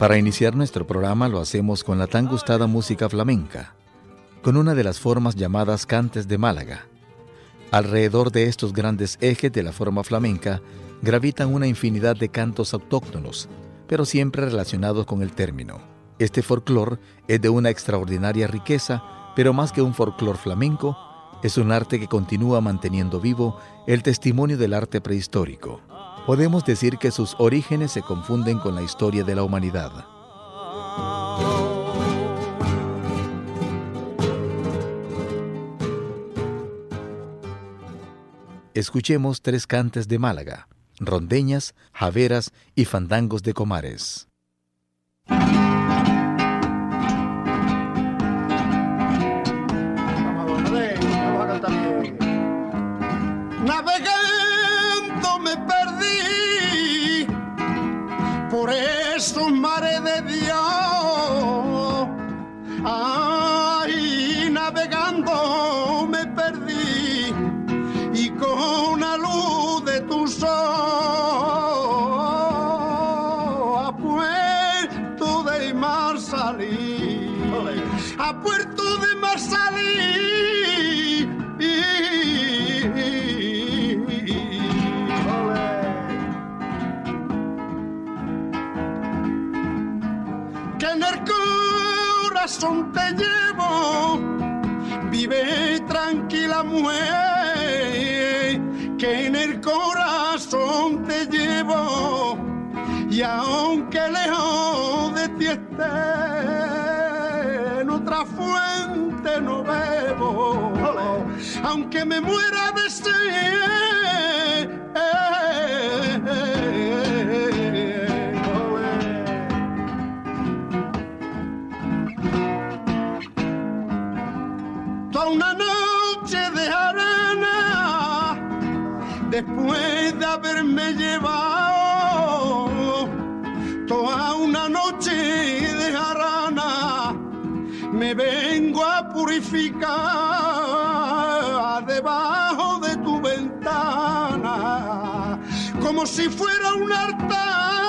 Para iniciar nuestro programa lo hacemos con la tan gustada música flamenca, con una de las formas llamadas cantes de Málaga. Alrededor de estos grandes ejes de la forma flamenca gravitan una infinidad de cantos autóctonos, pero siempre relacionados con el término. Este folclore es de una extraordinaria riqueza, pero más que un folclore flamenco, es un arte que continúa manteniendo vivo el testimonio del arte prehistórico podemos decir que sus orígenes se confunden con la historia de la humanidad. Escuchemos tres cantes de Málaga, rondeñas, javeras y fandangos de comares. Te tranquila mujer, que en el corazón te llevo, y aunque lejos de ti esté, en otra fuente no bebo, aunque me muera de sed. Haberme llevado toda una noche de jarana, me vengo a purificar debajo de tu ventana, como si fuera un altar.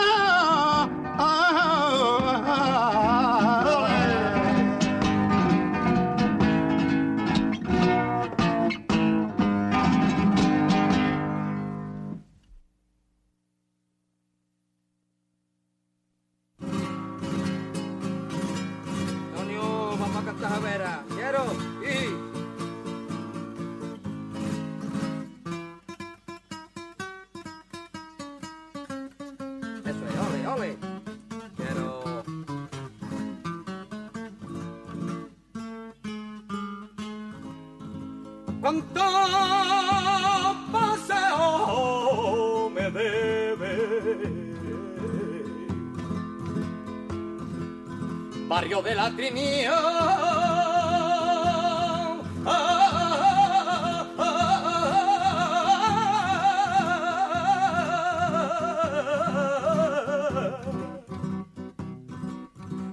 barrio de la Trinidad.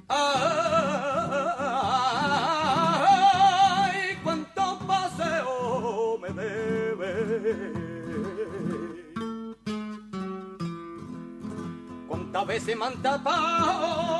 Ay, cuánto paseo me debe. Cuántas veces me han.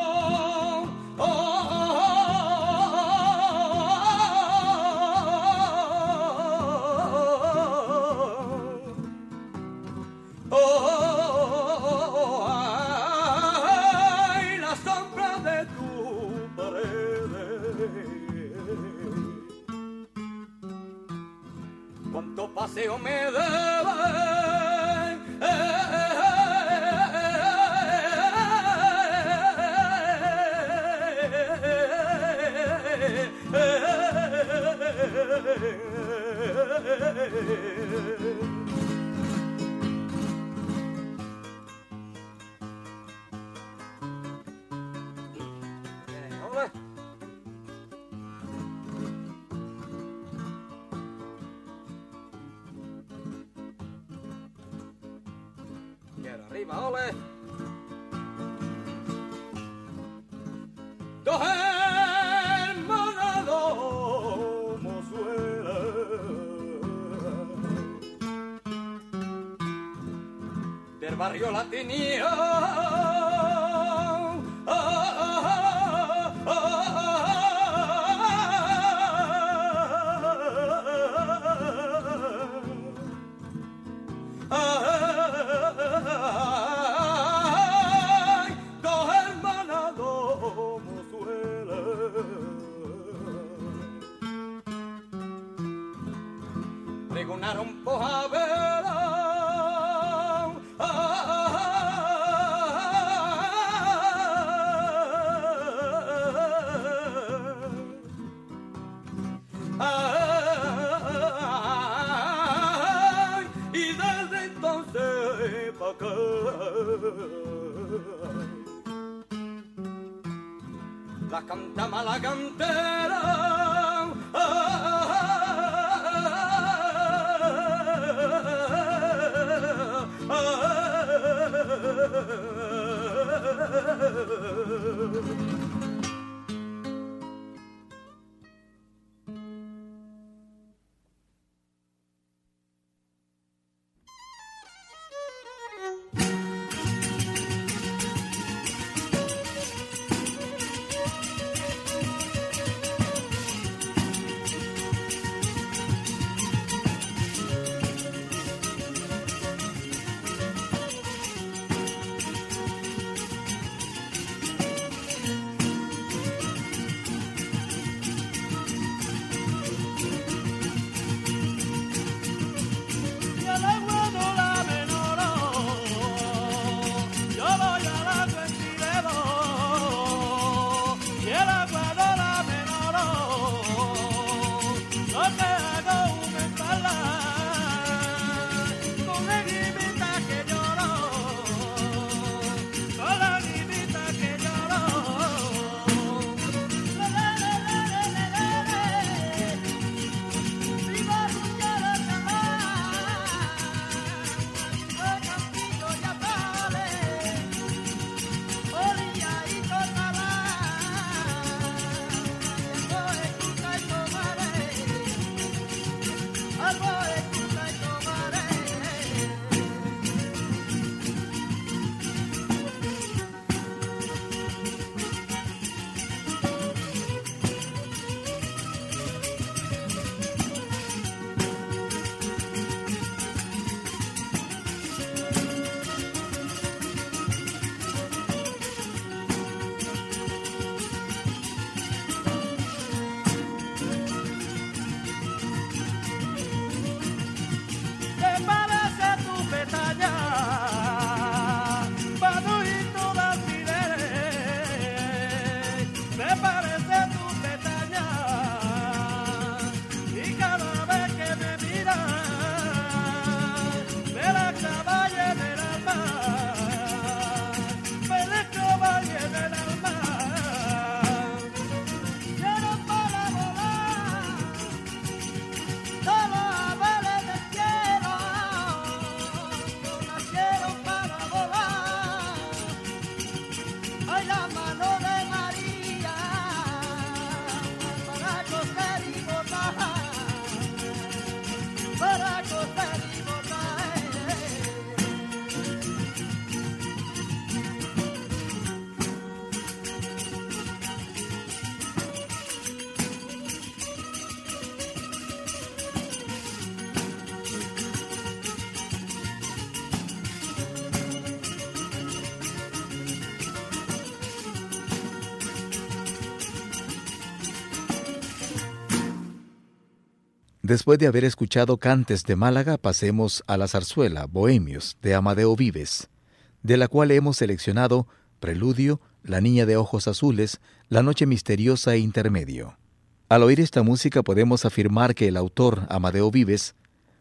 Quiero arriba, ole. Dos hermanas, dos. Del barrio la La cantama, la cantera. Ah, ah, ah, Después de haber escuchado cantes de Málaga, pasemos a la zarzuela Bohemios de Amadeo Vives, de la cual hemos seleccionado Preludio, La Niña de Ojos Azules, La Noche Misteriosa e Intermedio. Al oír esta música podemos afirmar que el autor, Amadeo Vives,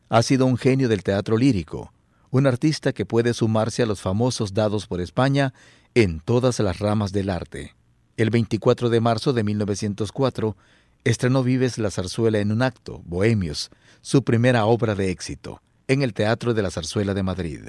ha sido un genio del teatro lírico, un artista que puede sumarse a los famosos dados por España en todas las ramas del arte. El 24 de marzo de 1904, estrenó Vives la zarzuela en un acto, Bohemios, su primera obra de éxito, en el Teatro de la Zarzuela de Madrid.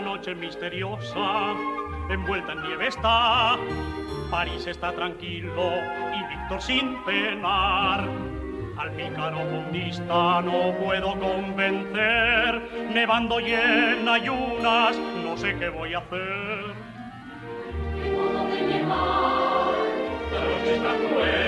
Noche misteriosa, envuelta en nieve está. París está tranquilo y Víctor sin penar. Al pícaro fundista no puedo convencer, nevando y en ayunas, no sé qué voy a hacer. ¿Qué modo de llevar? La está cruel,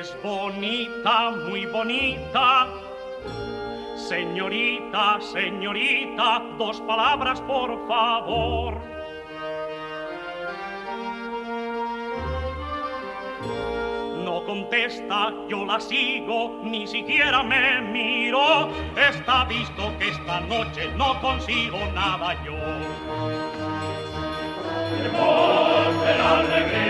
Es bonita, muy bonita. Señorita, señorita, dos palabras por favor. No contesta, yo la sigo, ni siquiera me miro. Está visto que esta noche no consigo nada yo. Acercan mis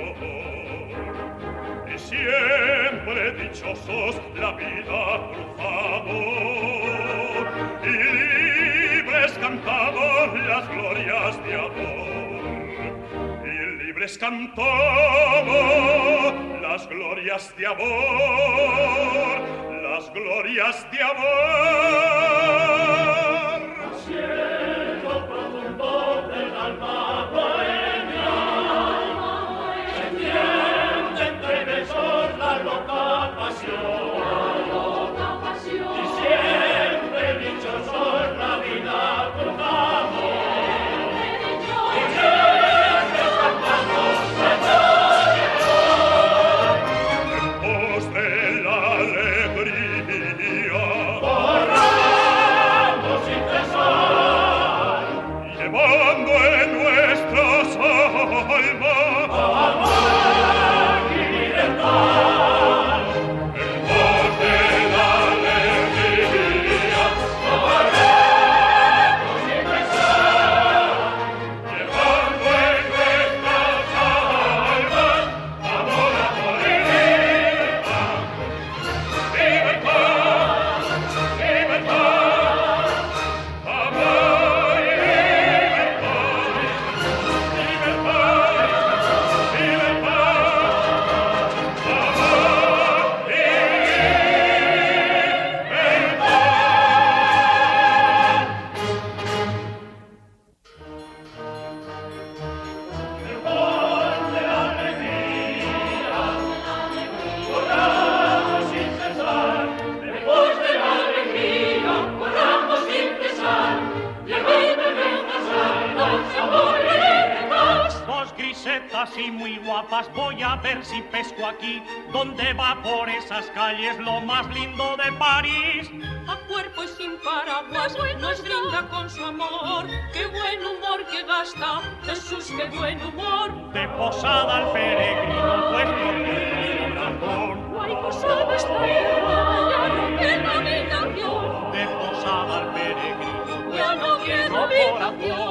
siempre dichosos la vida cruzamos y libres cantamos las glorias de amor. Y libres cantamos las glorias de amor. Las glorias de amor. Más lindo de París. a cuerpo y sin paraguas nos brinda con su amor. Qué buen humor que gasta, Jesús, qué buen humor. De posada al peregrino, vuestro corazón. No hay posada esta vida, ya no queda habitación, De posada al peregrino, ya no corazón. habitación.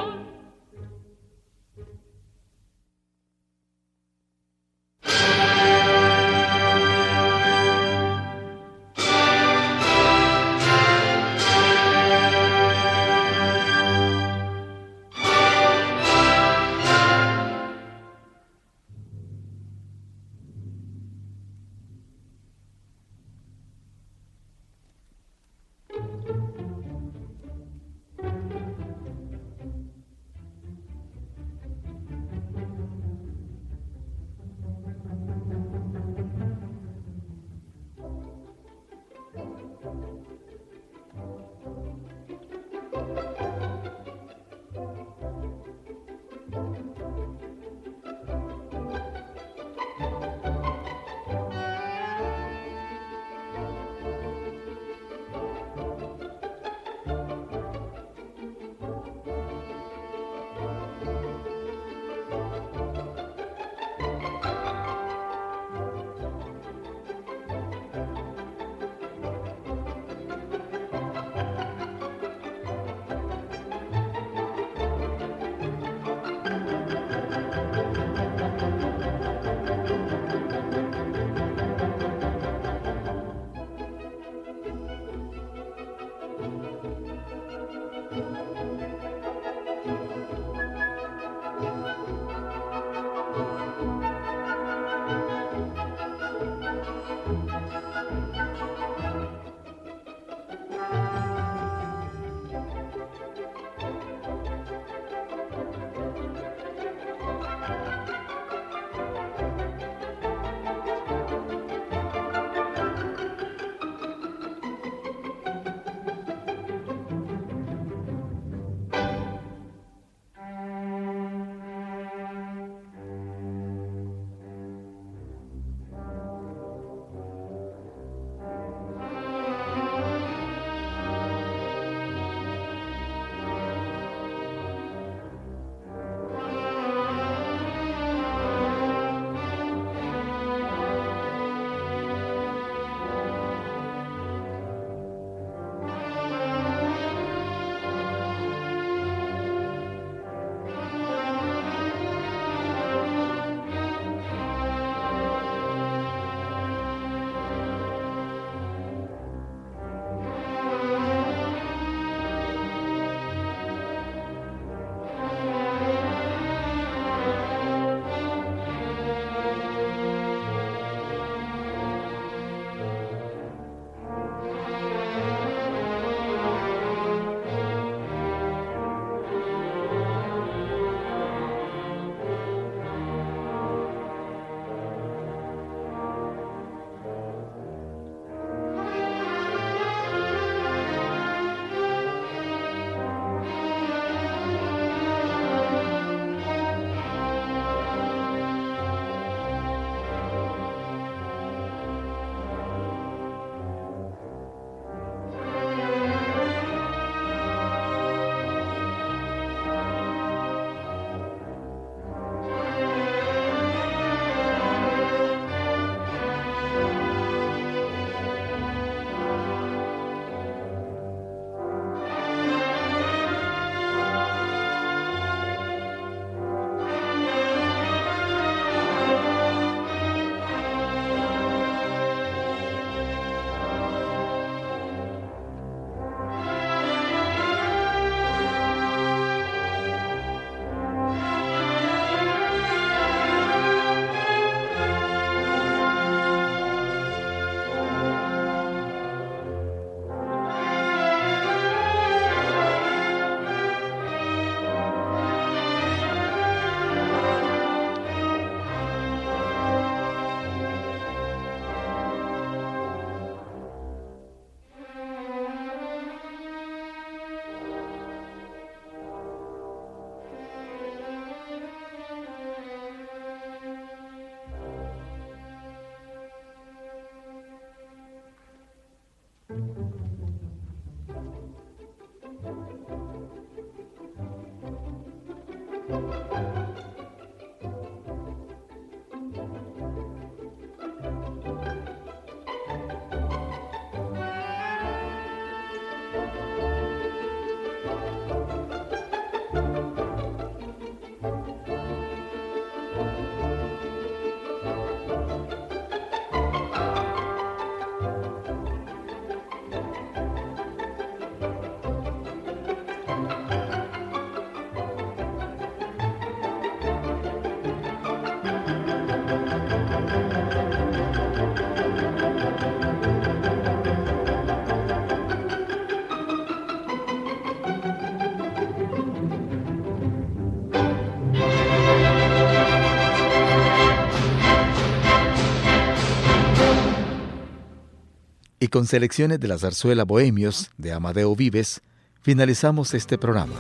Con selecciones de la zarzuela Bohemios de Amadeo Vives, finalizamos este programa.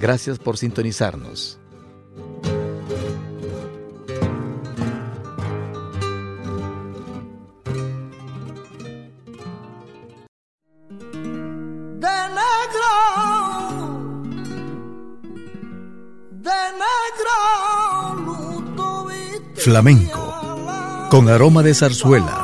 Gracias por sintonizarnos. Flamenco, con aroma de zarzuela.